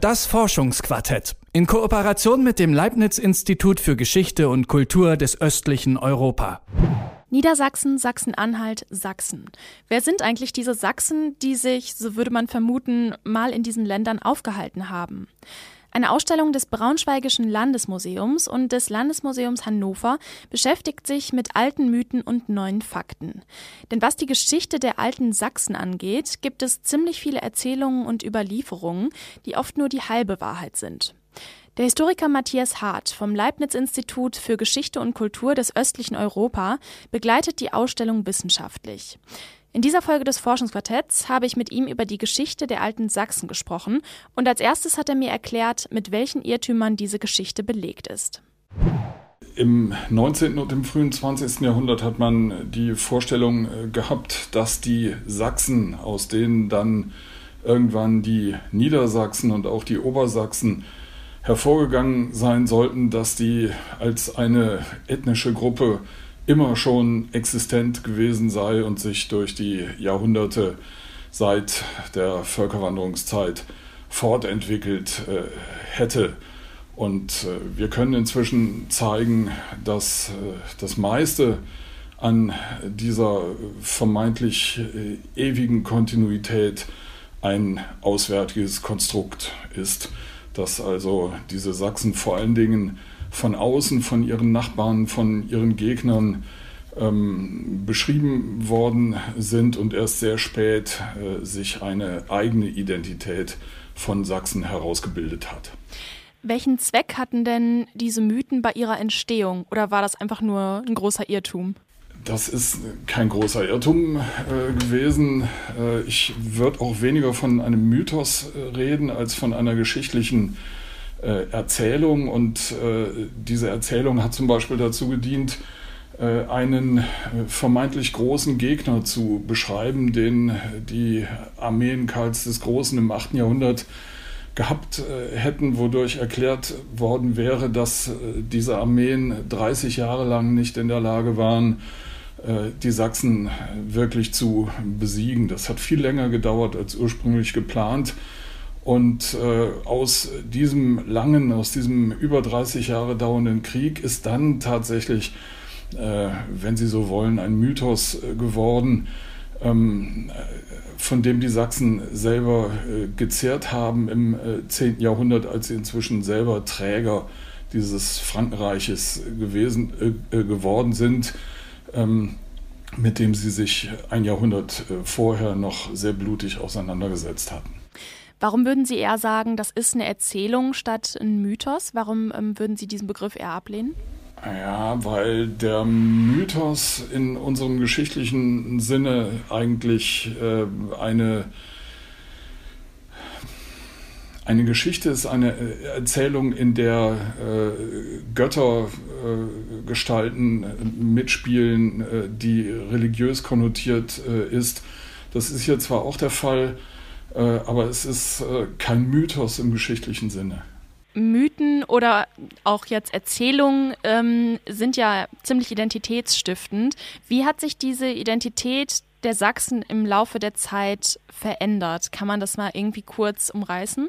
Das Forschungsquartett in Kooperation mit dem Leibniz-Institut für Geschichte und Kultur des östlichen Europa. Niedersachsen, Sachsen-Anhalt, Sachsen. Wer sind eigentlich diese Sachsen, die sich, so würde man vermuten, mal in diesen Ländern aufgehalten haben? Eine Ausstellung des Braunschweigischen Landesmuseums und des Landesmuseums Hannover beschäftigt sich mit alten Mythen und neuen Fakten. Denn was die Geschichte der alten Sachsen angeht, gibt es ziemlich viele Erzählungen und Überlieferungen, die oft nur die halbe Wahrheit sind. Der Historiker Matthias Hart vom Leibniz-Institut für Geschichte und Kultur des östlichen Europa begleitet die Ausstellung wissenschaftlich. In dieser Folge des Forschungsquartetts habe ich mit ihm über die Geschichte der alten Sachsen gesprochen und als erstes hat er mir erklärt, mit welchen Irrtümern diese Geschichte belegt ist. Im 19. und im frühen 20. Jahrhundert hat man die Vorstellung äh, gehabt, dass die Sachsen, aus denen dann irgendwann die Niedersachsen und auch die Obersachsen hervorgegangen sein sollten, dass die als eine ethnische Gruppe immer schon existent gewesen sei und sich durch die Jahrhunderte seit der Völkerwanderungszeit fortentwickelt äh, hätte. Und äh, wir können inzwischen zeigen, dass äh, das meiste an dieser vermeintlich ewigen Kontinuität ein auswärtiges Konstrukt ist, dass also diese Sachsen vor allen Dingen von außen, von ihren Nachbarn, von ihren Gegnern ähm, beschrieben worden sind und erst sehr spät äh, sich eine eigene Identität von Sachsen herausgebildet hat. Welchen Zweck hatten denn diese Mythen bei ihrer Entstehung oder war das einfach nur ein großer Irrtum? Das ist kein großer Irrtum äh, gewesen. Äh, ich würde auch weniger von einem Mythos äh, reden als von einer geschichtlichen äh, Erzählung und äh, diese Erzählung hat zum Beispiel dazu gedient, äh, einen vermeintlich großen Gegner zu beschreiben, den die Armeen Karls des Großen im 8. Jahrhundert gehabt hätten, wodurch erklärt worden wäre, dass diese Armeen 30 Jahre lang nicht in der Lage waren, die Sachsen wirklich zu besiegen. Das hat viel länger gedauert als ursprünglich geplant. Und äh, aus diesem langen, aus diesem über 30 Jahre dauernden Krieg ist dann tatsächlich, äh, wenn Sie so wollen, ein Mythos äh, geworden, ähm, von dem die Sachsen selber äh, gezehrt haben im 10. Äh, Jahrhundert, als sie inzwischen selber Träger dieses Frankenreiches gewesen, äh, geworden sind. Ähm, mit dem sie sich ein Jahrhundert vorher noch sehr blutig auseinandergesetzt hatten. Warum würden Sie eher sagen, das ist eine Erzählung statt ein Mythos? Warum ähm, würden Sie diesen Begriff eher ablehnen? Ja, weil der Mythos in unserem geschichtlichen Sinne eigentlich äh, eine, eine Geschichte ist, eine äh, Erzählung, in der äh, Götter äh, gestalten, mitspielen, äh, die religiös konnotiert äh, ist. Das ist hier zwar auch der Fall, äh, aber es ist äh, kein Mythos im geschichtlichen Sinne. Mythen oder auch jetzt Erzählungen ähm, sind ja ziemlich identitätsstiftend. Wie hat sich diese Identität der Sachsen im Laufe der Zeit verändert? Kann man das mal irgendwie kurz umreißen?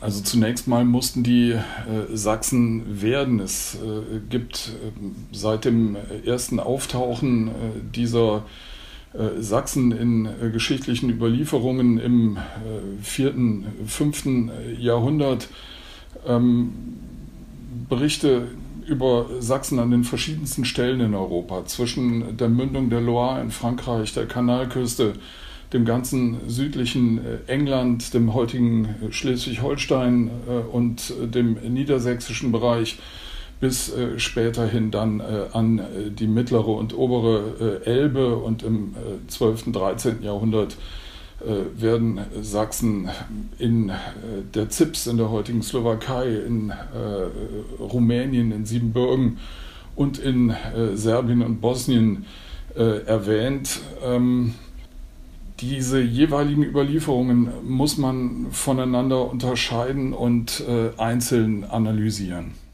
Also zunächst mal mussten die äh, Sachsen werden. Es äh, gibt äh, seit dem ersten Auftauchen äh, dieser äh, Sachsen in äh, geschichtlichen Überlieferungen im äh, vierten, fünften Jahrhundert. Ähm, Berichte über Sachsen an den verschiedensten Stellen in Europa, zwischen der Mündung der Loire in Frankreich, der Kanalküste, dem ganzen südlichen England, dem heutigen Schleswig-Holstein und dem niedersächsischen Bereich bis äh, späterhin dann äh, an äh, die mittlere und obere äh, Elbe und im 12., äh, 13. Jahrhundert äh, werden Sachsen in der Zips in der heutigen Slowakei, in Rumänien, in Siebenbürgen und in Serbien und Bosnien erwähnt. Ähm, diese jeweiligen Überlieferungen muss man voneinander unterscheiden und einzeln analysieren.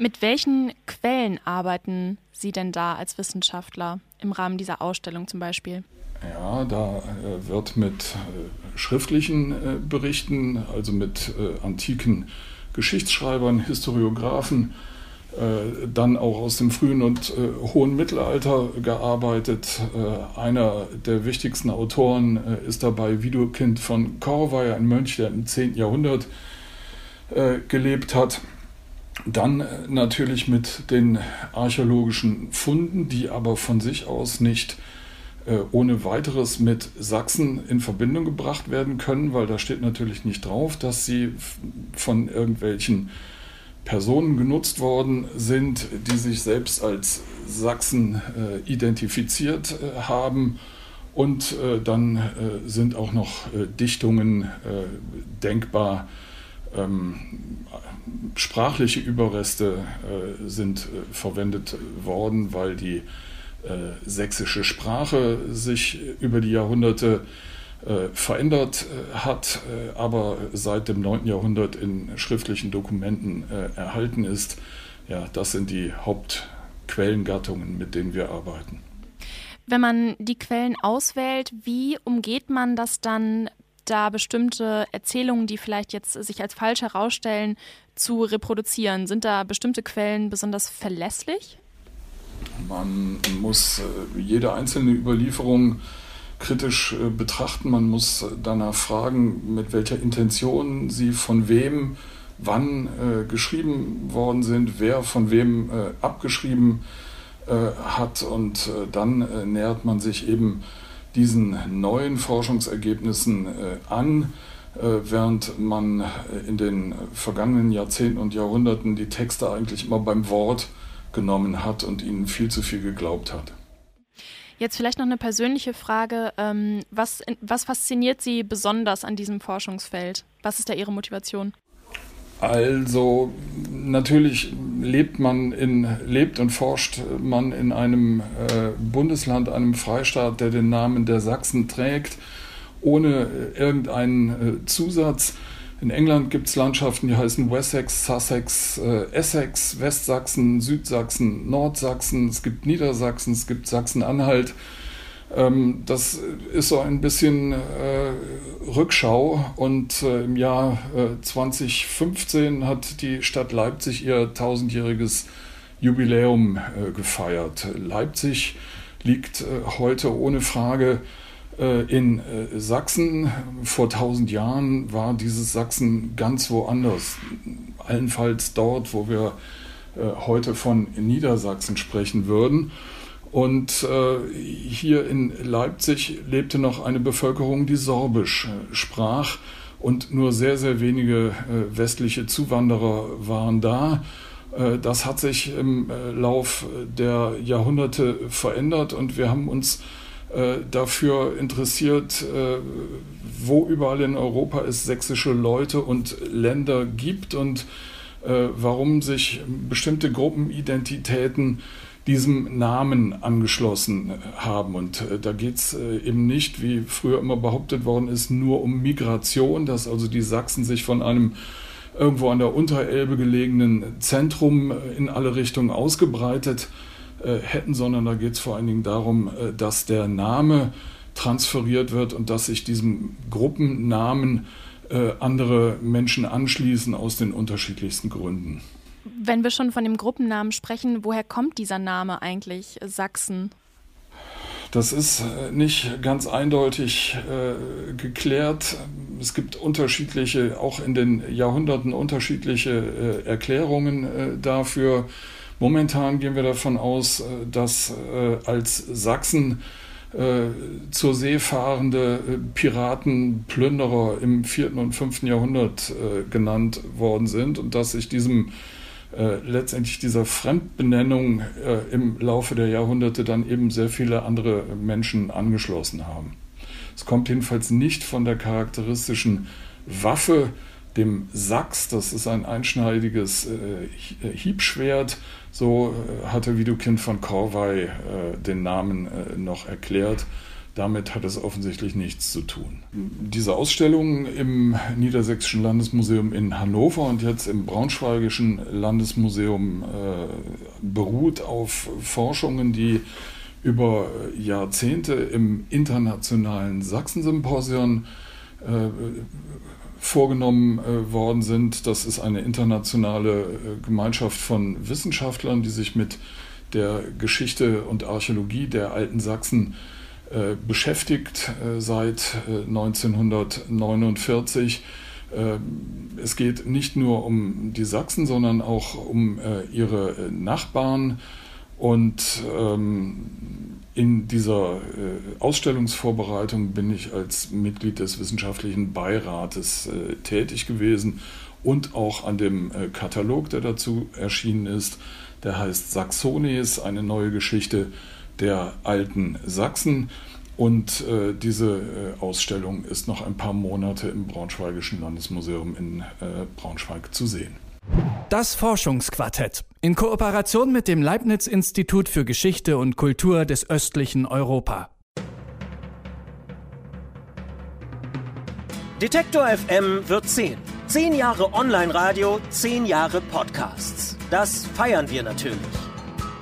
Mit welchen Quellen arbeiten Sie denn da als Wissenschaftler im Rahmen dieser Ausstellung zum Beispiel? Ja, da äh, wird mit äh, schriftlichen äh, Berichten, also mit antiken Geschichtsschreibern, Historiographen, dann auch aus dem frühen und hohen Mittelalter gearbeitet. einer der wichtigsten Autoren ist dabei Widukind von Corvey, ein Mönch, der im 10. Jahrhundert gelebt hat. Dann natürlich mit den archäologischen Funden, die aber von sich aus nicht äh, ohne weiteres mit Sachsen in Verbindung gebracht werden können, weil da steht natürlich nicht drauf, dass sie von irgendwelchen Personen genutzt worden sind, die sich selbst als Sachsen äh, identifiziert äh, haben. Und äh, dann äh, sind auch noch äh, Dichtungen denkbar. Ähm, sprachliche Überreste sind verwendet worden, weil die äh, sächsische Sprache sich über die Jahrhunderte äh, verändert äh, hat, äh, aber seit dem 9. Jahrhundert in schriftlichen Dokumenten äh, erhalten ist. Ja, das sind die Hauptquellengattungen, mit denen wir arbeiten. Wenn man die Quellen auswählt, wie umgeht man das dann, da bestimmte Erzählungen, die vielleicht jetzt sich als falsch herausstellen, zu reproduzieren? Sind da bestimmte Quellen besonders verlässlich? Man muss äh, jede einzelne Überlieferung kritisch äh, betrachten. Man muss danach fragen, mit welcher Intention sie von wem, wann äh, geschrieben worden sind, wer von wem abgeschrieben hat. Und dann nähert man sich eben diesen neuen Forschungsergebnissen an, während man in den vergangenen Jahrzehnten und Jahrhunderten die Texte eigentlich immer beim Wort genommen hat und ihnen viel zu viel geglaubt hat. Jetzt vielleicht noch eine persönliche Frage. Ähm, was, was fasziniert Sie besonders an diesem Forschungsfeld? Was ist da Ihre Motivation? Also natürlich lebt man in, lebt und forscht man in einem äh, Bundesland, einem Freistaat, der den Namen der Sachsen trägt, ohne irgendeinen äh, Zusatz. In England gibt es Landschaften, die heißen Wessex, Sussex, äh, Essex, Westsachsen, Südsachsen, Nordsachsen, es gibt Niedersachsen, es gibt Sachsen-Anhalt. Ähm, das ist so ein bisschen äh, Rückschau und äh, im Jahr 2015 äh, hat die Stadt Leipzig ihr tausendjähriges Jubiläum äh, gefeiert. Leipzig liegt äh, heute ohne Frage äh, in Sachsen vor tausend Jahren war dieses Sachsen ganz woanders. Allenfalls dort, wo wir heute von Niedersachsen sprechen würden. Und hier in Leipzig lebte noch eine Bevölkerung, die Sorbisch sprach. Und nur sehr, sehr wenige westliche Zuwanderer waren da. Das hat sich im Lauf der Jahrhunderte verändert und wir haben uns äh, dafür interessiert, äh, wo überall in Europa es sächsische Leute und Länder gibt und äh, warum sich bestimmte Gruppenidentitäten diesem Namen angeschlossen haben. Und da geht es eben nicht, wie früher immer behauptet worden ist, nur um Migration, dass also die Sachsen sich von einem irgendwo an der Unterelbe gelegenen Zentrum in alle Richtungen ausgebreitet äh, hätten, sondern da geht es vor allen Dingen darum, äh, dass der Name transferiert wird und dass sich diesem Gruppennamen äh, andere Menschen anschließen aus den unterschiedlichsten Gründen. Wenn wir schon von dem Gruppennamen sprechen, woher kommt dieser Name eigentlich, Sachsen? Das ist nicht ganz eindeutig äh, geklärt. Es gibt unterschiedliche, auch in den Jahrhunderten unterschiedliche äh, Erklärungen äh, dafür. Momentan gehen wir davon aus, äh, dass äh, als Sachsen äh, zur See fahrende Piraten, Plünderer im 4. und 5. Jahrhundert genannt worden sind und dass sich diesem letztendlich dieser Fremdbenennung im Laufe der Jahrhunderte dann eben sehr viele andere Menschen angeschlossen haben. Es kommt jedenfalls nicht von der charakteristischen Waffe, dem Sachs, das ist ein einschneidiges äh, Hiebschwert, so äh, hatte Widukind von Korvey äh, den Namen äh, noch erklärt. Damit hat es offensichtlich nichts zu tun. Diese Ausstellung im Niedersächsischen Landesmuseum in Hannover und jetzt im Braunschweigischen Landesmuseum äh, beruht auf Forschungen, die über Jahrzehnte im internationalen Sachsen-Symposion äh, vorgenommen äh, worden sind. Das ist eine internationale äh, Gemeinschaft von Wissenschaftlern, die sich mit der Geschichte und Archäologie der alten Sachsen äh, beschäftigt äh, seit 1949. Äh, es geht nicht nur um die Sachsen, sondern auch um ihre Nachbarn. Und ähm, in dieser Ausstellungsvorbereitung bin ich als Mitglied des wissenschaftlichen Beirates tätig gewesen und auch an dem Katalog, der dazu erschienen ist. Der heißt Saxones, eine neue Geschichte der alten Sachsen. Und äh, diese äh, Ausstellung ist noch ein paar Monate im Braunschweigischen Landesmuseum in äh, Braunschweig zu sehen. Das Forschungsquartett in Kooperation mit dem Leibniz-Institut für Geschichte und Kultur des östlichen Europa. Detektor FM wird 10. 10 Jahre Online-Radio, 10 Jahre Podcasts. Das feiern wir natürlich.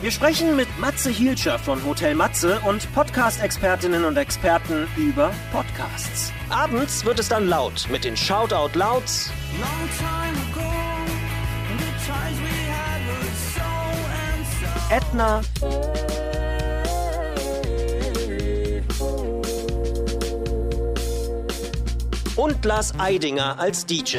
Wir sprechen mit Matze Hielscher von Hotel Matze und Podcast-Expertinnen und Experten über Podcasts. Abends wird es dann laut mit den Shoutout Louds. Edna. Und Lars Eidinger als DJ.